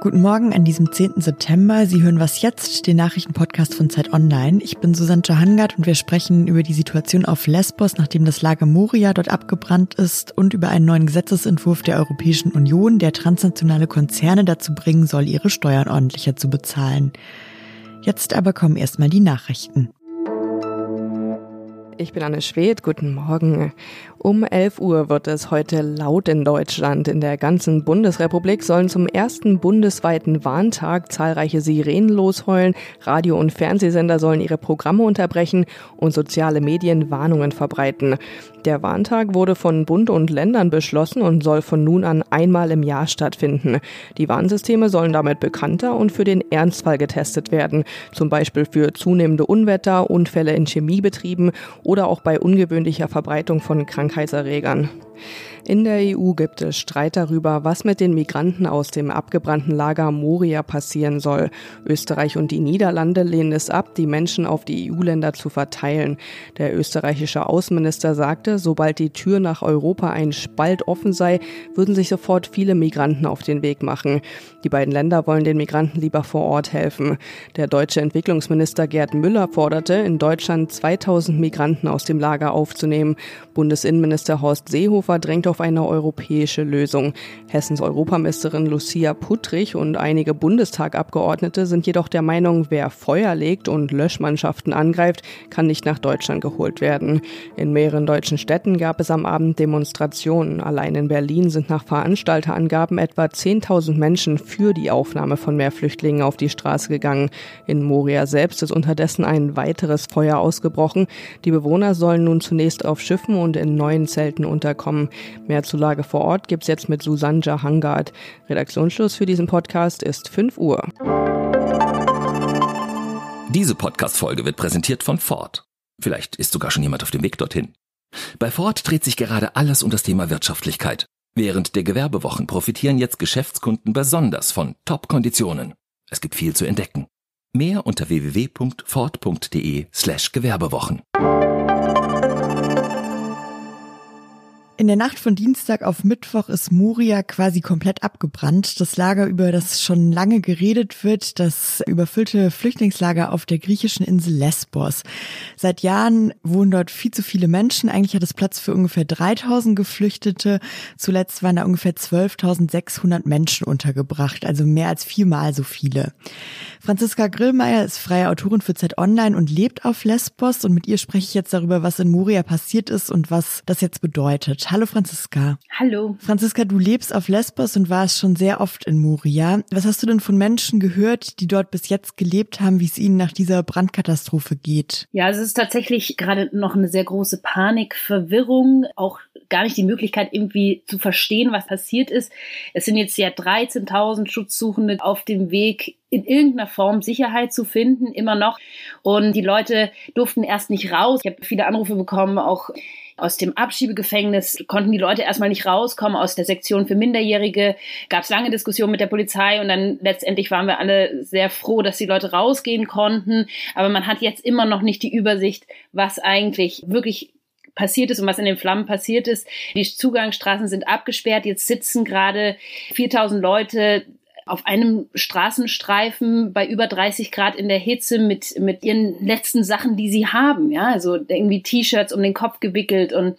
Guten Morgen an diesem 10. September. Sie hören was jetzt, den Nachrichtenpodcast von Zeit Online. Ich bin Susanne Johangard und wir sprechen über die Situation auf Lesbos, nachdem das Lager Moria dort abgebrannt ist und über einen neuen Gesetzesentwurf der Europäischen Union, der transnationale Konzerne dazu bringen soll, ihre Steuern ordentlicher zu bezahlen. Jetzt aber kommen erstmal die Nachrichten. Ich bin Anne Schwedt, guten Morgen. Um 11 Uhr wird es heute laut in Deutschland. In der ganzen Bundesrepublik sollen zum ersten bundesweiten Warntag zahlreiche Sirenen losheulen, Radio- und Fernsehsender sollen ihre Programme unterbrechen und soziale Medien Warnungen verbreiten. Der Warntag wurde von Bund und Ländern beschlossen und soll von nun an einmal im Jahr stattfinden. Die Warnsysteme sollen damit bekannter und für den Ernstfall getestet werden, zum Beispiel für zunehmende Unwetter, Unfälle in Chemiebetrieben oder auch bei ungewöhnlicher Verbreitung von Krankheitserregern. In der EU gibt es Streit darüber, was mit den Migranten aus dem abgebrannten Lager Moria passieren soll. Österreich und die Niederlande lehnen es ab, die Menschen auf die EU-Länder zu verteilen. Der österreichische Außenminister sagte, sobald die Tür nach Europa ein Spalt offen sei, würden sich sofort viele Migranten auf den Weg machen. Die beiden Länder wollen den Migranten lieber vor Ort helfen. Der deutsche Entwicklungsminister Gerd Müller forderte, in Deutschland 2000 Migranten aus dem Lager aufzunehmen. Bundesinnenminister Horst Seehofer drängt auf eine europäische Lösung. Hessens Europameisterin Lucia Puttrich und einige Bundestagabgeordnete sind jedoch der Meinung, wer Feuer legt und Löschmannschaften angreift, kann nicht nach Deutschland geholt werden. In mehreren deutschen Städten gab es am Abend Demonstrationen. Allein in Berlin sind nach Veranstalterangaben etwa 10.000 Menschen für die Aufnahme von mehr Flüchtlingen auf die Straße gegangen. In Moria selbst ist unterdessen ein weiteres Feuer ausgebrochen. Die Bewohner sollen nun zunächst auf Schiffen und in neuen Zelten unterkommen. Mehr zur Lage vor Ort gibt's jetzt mit Susanne Hangard. Redaktionsschluss für diesen Podcast ist 5 Uhr. Diese Podcast-Folge wird präsentiert von Ford. Vielleicht ist sogar schon jemand auf dem Weg dorthin. Bei Ford dreht sich gerade alles um das Thema Wirtschaftlichkeit. Während der Gewerbewochen profitieren jetzt Geschäftskunden besonders von Top-Konditionen. Es gibt viel zu entdecken. Mehr unter www.ford.de slash Gewerbewochen. In der Nacht von Dienstag auf Mittwoch ist Moria quasi komplett abgebrannt. Das Lager, über das schon lange geredet wird, das überfüllte Flüchtlingslager auf der griechischen Insel Lesbos. Seit Jahren wohnen dort viel zu viele Menschen. Eigentlich hat es Platz für ungefähr 3000 Geflüchtete. Zuletzt waren da ungefähr 12.600 Menschen untergebracht, also mehr als viermal so viele. Franziska Grillmeier ist freie Autorin für Zeit Online und lebt auf Lesbos und mit ihr spreche ich jetzt darüber, was in Moria passiert ist und was das jetzt bedeutet. Hallo Franziska. Hallo. Franziska, du lebst auf Lesbos und warst schon sehr oft in Moria. Was hast du denn von Menschen gehört, die dort bis jetzt gelebt haben, wie es ihnen nach dieser Brandkatastrophe geht? Ja, es ist tatsächlich gerade noch eine sehr große Panik, Verwirrung, auch gar nicht die Möglichkeit irgendwie zu verstehen, was passiert ist. Es sind jetzt ja 13.000 Schutzsuchende auf dem Weg in irgendeiner Form Sicherheit zu finden, immer noch. Und die Leute durften erst nicht raus. Ich habe viele Anrufe bekommen, auch aus dem Abschiebegefängnis konnten die Leute erstmal nicht rauskommen. Aus der Sektion für Minderjährige gab es lange Diskussionen mit der Polizei und dann letztendlich waren wir alle sehr froh, dass die Leute rausgehen konnten. Aber man hat jetzt immer noch nicht die Übersicht, was eigentlich wirklich passiert ist und was in den Flammen passiert ist. Die Zugangsstraßen sind abgesperrt. Jetzt sitzen gerade 4000 Leute auf einem Straßenstreifen bei über 30 Grad in der Hitze mit, mit ihren letzten Sachen, die sie haben. Ja, also irgendwie T-Shirts um den Kopf gewickelt und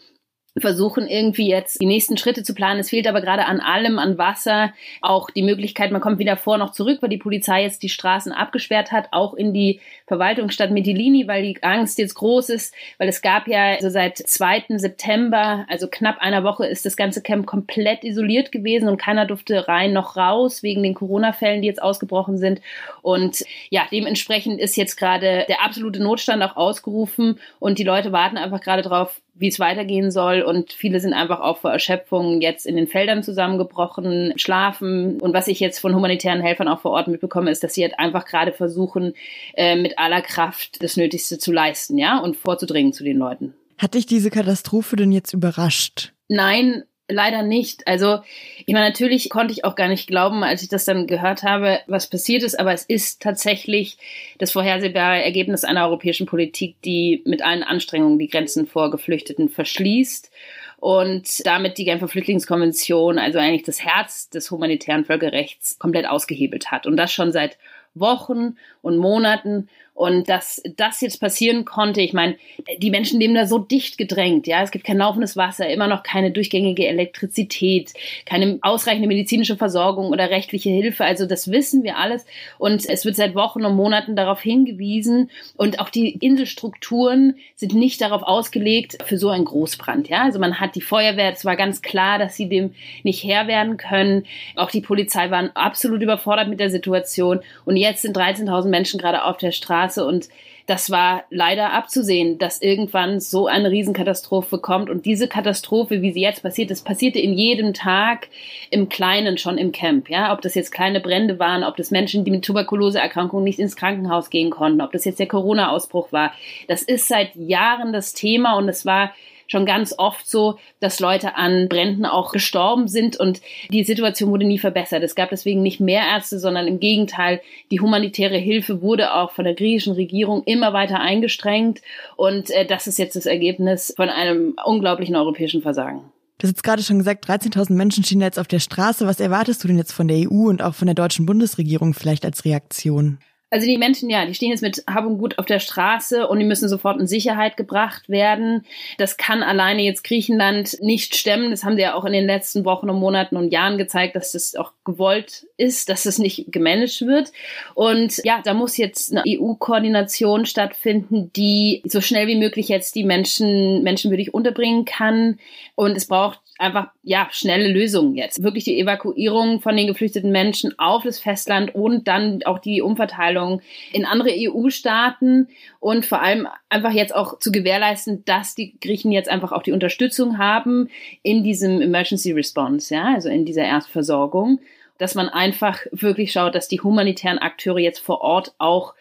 versuchen irgendwie jetzt die nächsten Schritte zu planen. Es fehlt aber gerade an allem, an Wasser, auch die Möglichkeit, man kommt wieder vor noch zurück, weil die Polizei jetzt die Straßen abgesperrt hat, auch in die Verwaltungsstadt Mitilini, weil die Angst jetzt groß ist, weil es gab ja also seit 2. September, also knapp einer Woche, ist das ganze Camp komplett isoliert gewesen und keiner durfte rein noch raus wegen den Corona-Fällen, die jetzt ausgebrochen sind. Und ja, dementsprechend ist jetzt gerade der absolute Notstand auch ausgerufen und die Leute warten einfach gerade drauf, wie es weitergehen soll. Und viele sind einfach auch vor Erschöpfung jetzt in den Feldern zusammengebrochen, schlafen. Und was ich jetzt von humanitären Helfern auch vor Ort mitbekomme, ist, dass sie halt einfach gerade versuchen, äh, mit aller Kraft das Nötigste zu leisten, ja, und vorzudringen zu den Leuten. Hat dich diese Katastrophe denn jetzt überrascht? Nein, leider nicht. Also, ich meine, natürlich konnte ich auch gar nicht glauben, als ich das dann gehört habe, was passiert ist, aber es ist tatsächlich das vorhersehbare Ergebnis einer europäischen Politik, die mit allen Anstrengungen die Grenzen vor Geflüchteten verschließt und damit die Genfer Flüchtlingskonvention, also eigentlich das Herz des humanitären Völkerrechts, komplett ausgehebelt hat. Und das schon seit Wochen und Monaten. Und dass das jetzt passieren konnte, ich meine, die Menschen leben da so dicht gedrängt, ja. Es gibt kein laufendes Wasser, immer noch keine durchgängige Elektrizität, keine ausreichende medizinische Versorgung oder rechtliche Hilfe. Also das wissen wir alles. Und es wird seit Wochen und Monaten darauf hingewiesen. Und auch die Inselstrukturen sind nicht darauf ausgelegt für so einen Großbrand, ja. Also man hat die Feuerwehr, es war ganz klar, dass sie dem nicht Herr werden können. Auch die Polizei waren absolut überfordert mit der Situation. Und jetzt sind 13.000 Menschen gerade auf der Straße Straße und das war leider abzusehen, dass irgendwann so eine Riesenkatastrophe kommt. Und diese Katastrophe, wie sie jetzt passiert ist, passierte in jedem Tag im Kleinen schon im Camp. Ja, ob das jetzt kleine Brände waren, ob das Menschen, die mit Tuberkuloseerkrankungen nicht ins Krankenhaus gehen konnten, ob das jetzt der Corona-Ausbruch war. Das ist seit Jahren das Thema und es war schon ganz oft so, dass Leute an Bränden auch gestorben sind und die Situation wurde nie verbessert. Es gab deswegen nicht mehr Ärzte, sondern im Gegenteil, die humanitäre Hilfe wurde auch von der griechischen Regierung immer weiter eingestrengt und äh, das ist jetzt das Ergebnis von einem unglaublichen europäischen Versagen. Du hast jetzt gerade schon gesagt, 13.000 Menschen stehen jetzt auf der Straße. Was erwartest du denn jetzt von der EU und auch von der deutschen Bundesregierung vielleicht als Reaktion? Also die Menschen, ja, die stehen jetzt mit Hab und Gut auf der Straße und die müssen sofort in Sicherheit gebracht werden. Das kann alleine jetzt Griechenland nicht stemmen. Das haben sie ja auch in den letzten Wochen und Monaten und Jahren gezeigt, dass das auch gewollt ist, dass es nicht gemanagt wird. Und ja, da muss jetzt eine EU-Koordination stattfinden, die so schnell wie möglich jetzt die Menschen menschenwürdig unterbringen kann. Und es braucht einfach ja schnelle Lösungen jetzt. Wirklich die Evakuierung von den geflüchteten Menschen auf das Festland und dann auch die Umverteilung in andere EU-Staaten und vor allem einfach jetzt auch zu gewährleisten, dass die Griechen jetzt einfach auch die Unterstützung haben in diesem Emergency Response, ja, also in dieser Erstversorgung, dass man einfach wirklich schaut, dass die humanitären Akteure jetzt vor Ort auch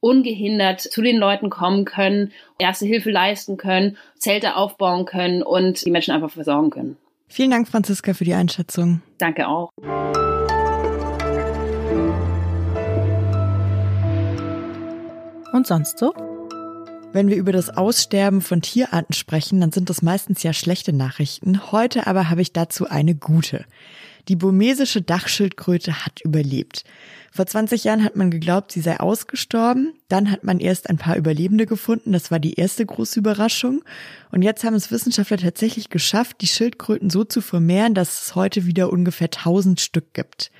ungehindert zu den Leuten kommen können, erste Hilfe leisten können, Zelte aufbauen können und die Menschen einfach versorgen können. Vielen Dank, Franziska, für die Einschätzung. Danke auch. Und sonst so? Wenn wir über das Aussterben von Tierarten sprechen, dann sind das meistens ja schlechte Nachrichten. Heute aber habe ich dazu eine gute. Die burmesische Dachschildkröte hat überlebt. Vor 20 Jahren hat man geglaubt, sie sei ausgestorben. Dann hat man erst ein paar Überlebende gefunden. Das war die erste große Überraschung. Und jetzt haben es Wissenschaftler tatsächlich geschafft, die Schildkröten so zu vermehren, dass es heute wieder ungefähr 1000 Stück gibt.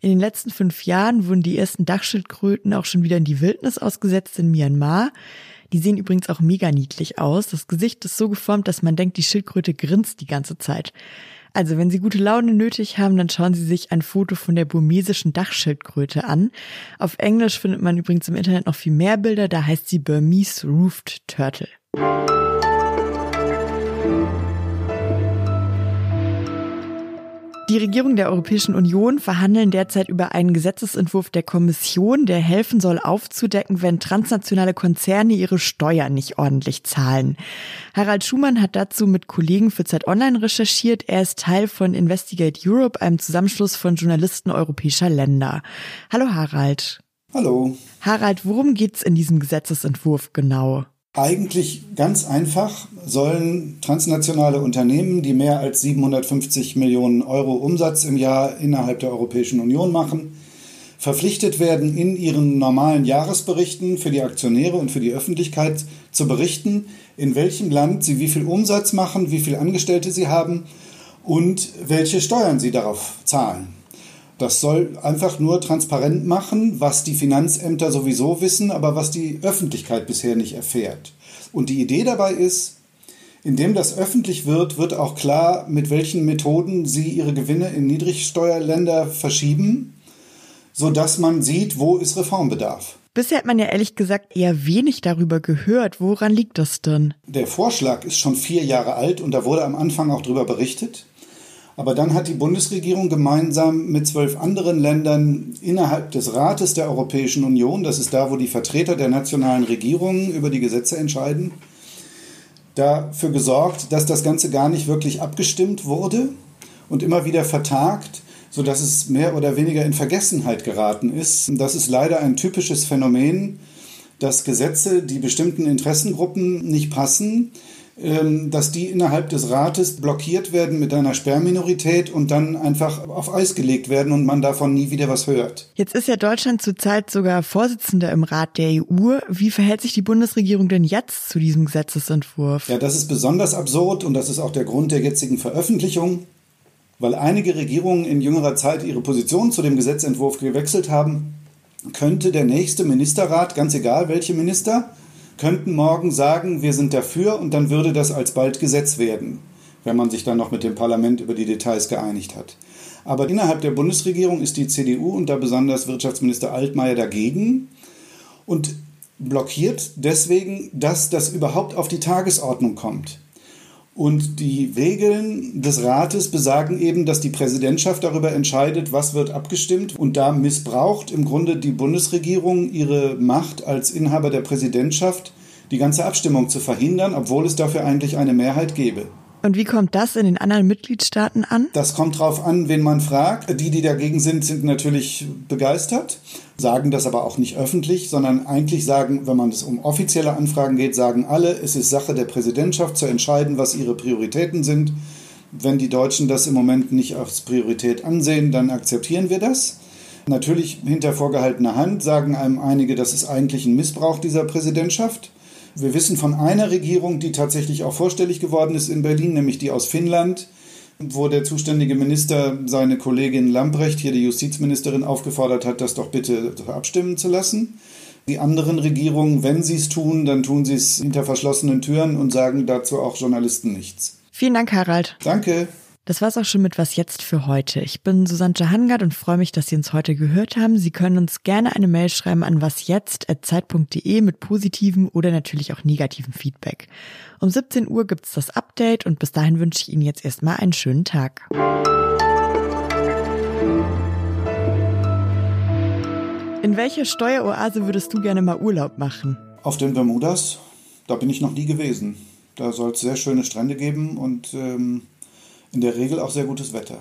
In den letzten fünf Jahren wurden die ersten Dachschildkröten auch schon wieder in die Wildnis ausgesetzt in Myanmar. Die sehen übrigens auch mega niedlich aus. Das Gesicht ist so geformt, dass man denkt, die Schildkröte grinst die ganze Zeit. Also, wenn Sie gute Laune nötig haben, dann schauen Sie sich ein Foto von der burmesischen Dachschildkröte an. Auf Englisch findet man übrigens im Internet noch viel mehr Bilder, da heißt sie Burmese Roofed Turtle. Die Regierung der Europäischen Union verhandeln derzeit über einen Gesetzesentwurf der Kommission, der helfen soll aufzudecken, wenn transnationale Konzerne ihre Steuern nicht ordentlich zahlen. Harald Schumann hat dazu mit Kollegen für Zeit Online recherchiert. Er ist Teil von Investigate Europe, einem Zusammenschluss von Journalisten europäischer Länder. Hallo Harald. Hallo. Harald, worum geht's in diesem Gesetzesentwurf genau? Eigentlich ganz einfach sollen transnationale Unternehmen, die mehr als 750 Millionen Euro Umsatz im Jahr innerhalb der Europäischen Union machen, verpflichtet werden, in ihren normalen Jahresberichten für die Aktionäre und für die Öffentlichkeit zu berichten, in welchem Land sie wie viel Umsatz machen, wie viele Angestellte sie haben und welche Steuern sie darauf zahlen. Das soll einfach nur transparent machen, was die Finanzämter sowieso wissen, aber was die Öffentlichkeit bisher nicht erfährt. Und die Idee dabei ist, indem das öffentlich wird, wird auch klar, mit welchen Methoden sie ihre Gewinne in Niedrigsteuerländer verschieben, sodass man sieht, wo ist Reformbedarf. Bisher hat man ja ehrlich gesagt eher wenig darüber gehört. Woran liegt das denn? Der Vorschlag ist schon vier Jahre alt und da wurde am Anfang auch darüber berichtet. Aber dann hat die Bundesregierung gemeinsam mit zwölf anderen Ländern innerhalb des Rates der Europäischen Union, das ist da, wo die Vertreter der nationalen Regierungen über die Gesetze entscheiden, dafür gesorgt, dass das Ganze gar nicht wirklich abgestimmt wurde und immer wieder vertagt, sodass es mehr oder weniger in Vergessenheit geraten ist. Das ist leider ein typisches Phänomen, dass Gesetze, die bestimmten Interessengruppen nicht passen, dass die innerhalb des Rates blockiert werden mit einer Sperrminorität und dann einfach auf Eis gelegt werden und man davon nie wieder was hört. Jetzt ist ja Deutschland zurzeit sogar Vorsitzender im Rat der EU. Wie verhält sich die Bundesregierung denn jetzt zu diesem Gesetzesentwurf? Ja, das ist besonders absurd und das ist auch der Grund der jetzigen Veröffentlichung, weil einige Regierungen in jüngerer Zeit ihre Position zu dem Gesetzentwurf gewechselt haben. Könnte der nächste Ministerrat, ganz egal welche Minister, könnten morgen sagen, wir sind dafür und dann würde das alsbald Gesetz werden, wenn man sich dann noch mit dem Parlament über die Details geeinigt hat. Aber innerhalb der Bundesregierung ist die CDU und da besonders Wirtschaftsminister Altmaier dagegen und blockiert deswegen, dass das überhaupt auf die Tagesordnung kommt. Und die Regeln des Rates besagen eben, dass die Präsidentschaft darüber entscheidet, was wird abgestimmt. Und da missbraucht im Grunde die Bundesregierung ihre Macht als Inhaber der Präsidentschaft, die ganze Abstimmung zu verhindern, obwohl es dafür eigentlich eine Mehrheit gäbe. Und wie kommt das in den anderen Mitgliedstaaten an? Das kommt drauf an, wen man fragt. Die, die dagegen sind, sind natürlich begeistert, sagen das aber auch nicht öffentlich, sondern eigentlich sagen, wenn man es um offizielle Anfragen geht, sagen alle, es ist Sache der Präsidentschaft zu entscheiden, was ihre Prioritäten sind. Wenn die Deutschen das im Moment nicht als Priorität ansehen, dann akzeptieren wir das. Natürlich hinter vorgehaltener Hand sagen einem einige, das ist eigentlich ein Missbrauch dieser Präsidentschaft. Wir wissen von einer Regierung, die tatsächlich auch vorstellig geworden ist in Berlin, nämlich die aus Finnland, wo der zuständige Minister seine Kollegin Lamprecht, hier die Justizministerin, aufgefordert hat, das doch bitte abstimmen zu lassen. Die anderen Regierungen, wenn sie es tun, dann tun sie es hinter verschlossenen Türen und sagen dazu auch Journalisten nichts. Vielen Dank, Harald. Danke. Das war's auch schon mit Was jetzt für heute. Ich bin Susanne Hangard und freue mich, dass Sie uns heute gehört haben. Sie können uns gerne eine Mail schreiben an wasjetzt.zeit.de mit positivem oder natürlich auch negativem Feedback. Um 17 Uhr gibt's das Update und bis dahin wünsche ich Ihnen jetzt erstmal einen schönen Tag. In welcher Steueroase würdest du gerne mal Urlaub machen? Auf den Bermudas. Da bin ich noch nie gewesen. Da soll es sehr schöne Strände geben und ähm, in der Regel auch sehr gutes Wetter.